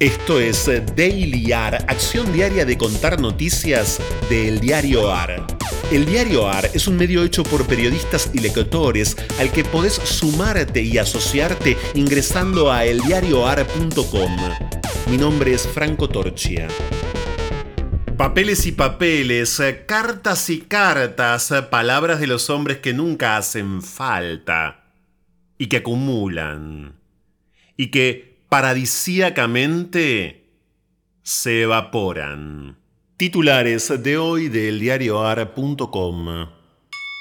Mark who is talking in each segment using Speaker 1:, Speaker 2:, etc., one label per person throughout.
Speaker 1: Esto es Daily AR, acción diaria de contar noticias del diario AR. El diario AR es un medio hecho por periodistas y lectores al que podés sumarte y asociarte ingresando a eldiarioar.com. Mi nombre es Franco Torchia. Papeles y papeles, cartas y cartas, palabras de los hombres que nunca hacen falta y que acumulan y que paradisíacamente se evaporan. Titulares de hoy del diarioar.com.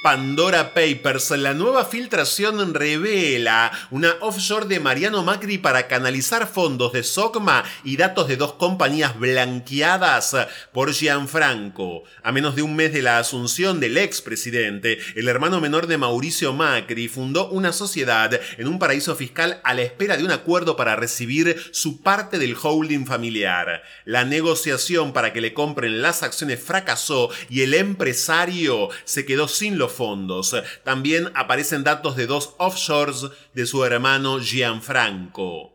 Speaker 1: Pandora Papers, la nueva filtración revela una offshore de Mariano Macri para canalizar fondos de SOCMA y datos de dos compañías blanqueadas por Gianfranco. A menos de un mes de la asunción del expresidente, el hermano menor de Mauricio Macri fundó una sociedad en un paraíso fiscal a la espera de un acuerdo para recibir su parte del holding familiar. La negociación para que le compren las acciones fracasó y el empresario se quedó sin los fondos. También aparecen datos de dos offshores de su hermano Gianfranco.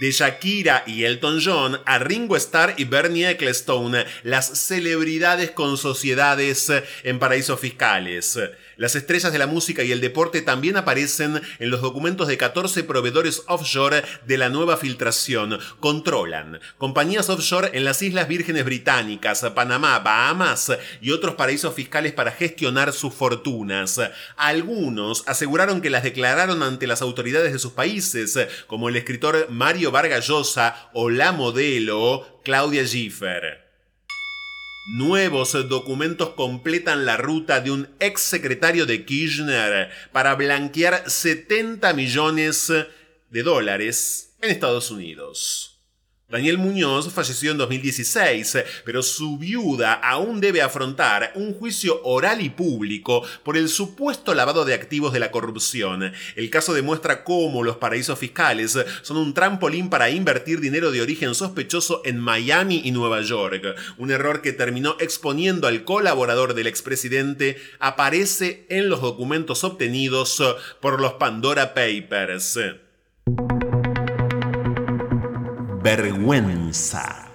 Speaker 1: De Shakira y Elton John a Ringo Starr y Bernie Ecclestone, las celebridades con sociedades en paraísos fiscales. Las estrellas de la música y el deporte también aparecen en los documentos de 14 proveedores offshore de la nueva filtración. Controlan compañías offshore en las Islas Vírgenes Británicas, Panamá, Bahamas y otros paraísos fiscales para gestionar sus fortunas. Algunos aseguraron que las declararon ante las autoridades de sus países, como el escritor Mario Vargas Llosa o la modelo Claudia Schiffer. Nuevos documentos completan la ruta de un ex secretario de Kirchner para blanquear 70 millones de dólares en Estados Unidos. Daniel Muñoz falleció en 2016, pero su viuda aún debe afrontar un juicio oral y público por el supuesto lavado de activos de la corrupción. El caso demuestra cómo los paraísos fiscales son un trampolín para invertir dinero de origen sospechoso en Miami y Nueva York. Un error que terminó exponiendo al colaborador del expresidente aparece en los documentos obtenidos por los Pandora Papers vergüenza.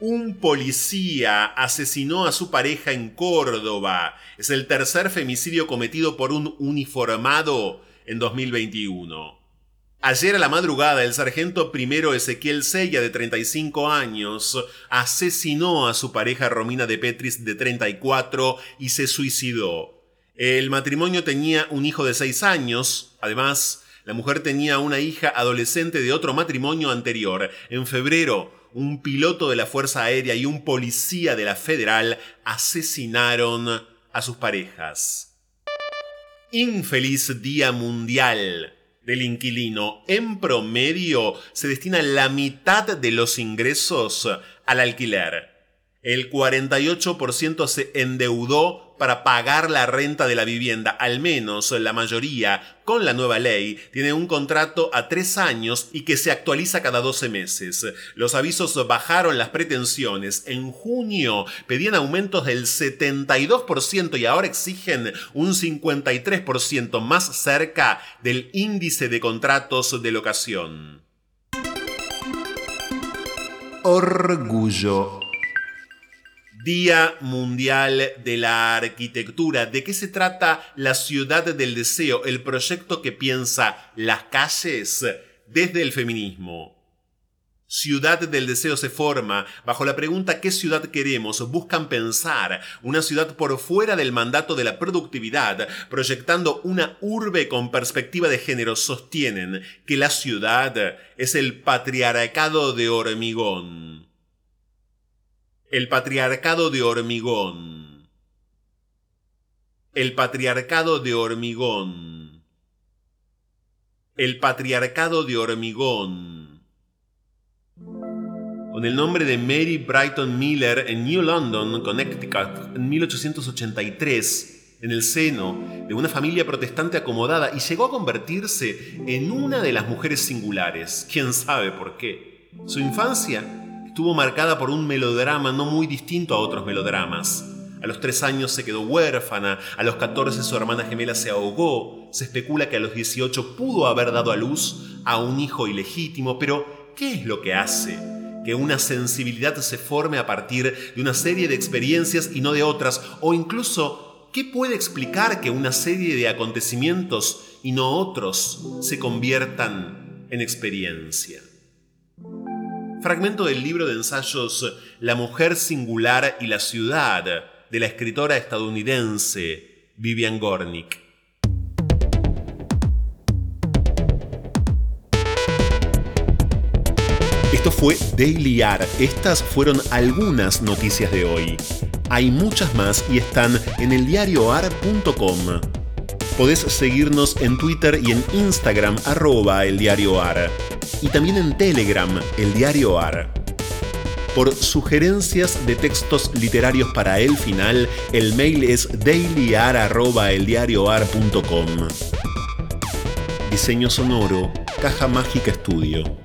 Speaker 1: Un policía asesinó a su pareja en Córdoba. Es el tercer femicidio cometido por un uniformado en 2021. Ayer a la madrugada, el sargento primero Ezequiel Sella, de 35 años, asesinó a su pareja Romina de Petris, de 34, y se suicidó. El matrimonio tenía un hijo de 6 años, además, la mujer tenía una hija adolescente de otro matrimonio anterior. En febrero, un piloto de la Fuerza Aérea y un policía de la Federal asesinaron a sus parejas. Infeliz Día Mundial del Inquilino. En promedio se destina la mitad de los ingresos al alquiler. El 48% se endeudó para pagar la renta de la vivienda, al menos la mayoría, con la nueva ley, tiene un contrato a tres años y que se actualiza cada 12 meses. Los avisos bajaron las pretensiones. En junio pedían aumentos del 72% y ahora exigen un 53% más cerca del índice de contratos de locación. Orgullo Día Mundial de la Arquitectura. ¿De qué se trata la ciudad del deseo, el proyecto que piensa las calles desde el feminismo? Ciudad del Deseo se forma bajo la pregunta ¿qué ciudad queremos? Buscan pensar una ciudad por fuera del mandato de la productividad, proyectando una urbe con perspectiva de género. Sostienen que la ciudad es el patriarcado de hormigón. El patriarcado de hormigón. El patriarcado de hormigón. El patriarcado de hormigón. Con el nombre de Mary Brighton Miller en New London, Connecticut, en 1883, en el seno de una familia protestante acomodada y llegó a convertirse en una de las mujeres singulares. ¿Quién sabe por qué? Su infancia estuvo marcada por un melodrama no muy distinto a otros melodramas. A los tres años se quedó huérfana, a los 14 su hermana gemela se ahogó, se especula que a los 18 pudo haber dado a luz a un hijo ilegítimo, pero ¿qué es lo que hace que una sensibilidad se forme a partir de una serie de experiencias y no de otras? O incluso, ¿qué puede explicar que una serie de acontecimientos y no otros se conviertan en experiencia? Fragmento del libro de ensayos La mujer singular y la ciudad de la escritora estadounidense Vivian Gornick. Esto fue Daily AR. Estas fueron algunas noticias de hoy. Hay muchas más y están en eldiarioar.com. Podés seguirnos en Twitter y en Instagram arroba eldiarioar. Y también en Telegram, el diario AR. Por sugerencias de textos literarios para el final, el mail es dailyar.eldiarioar.com. Diseño sonoro, Caja Mágica Estudio.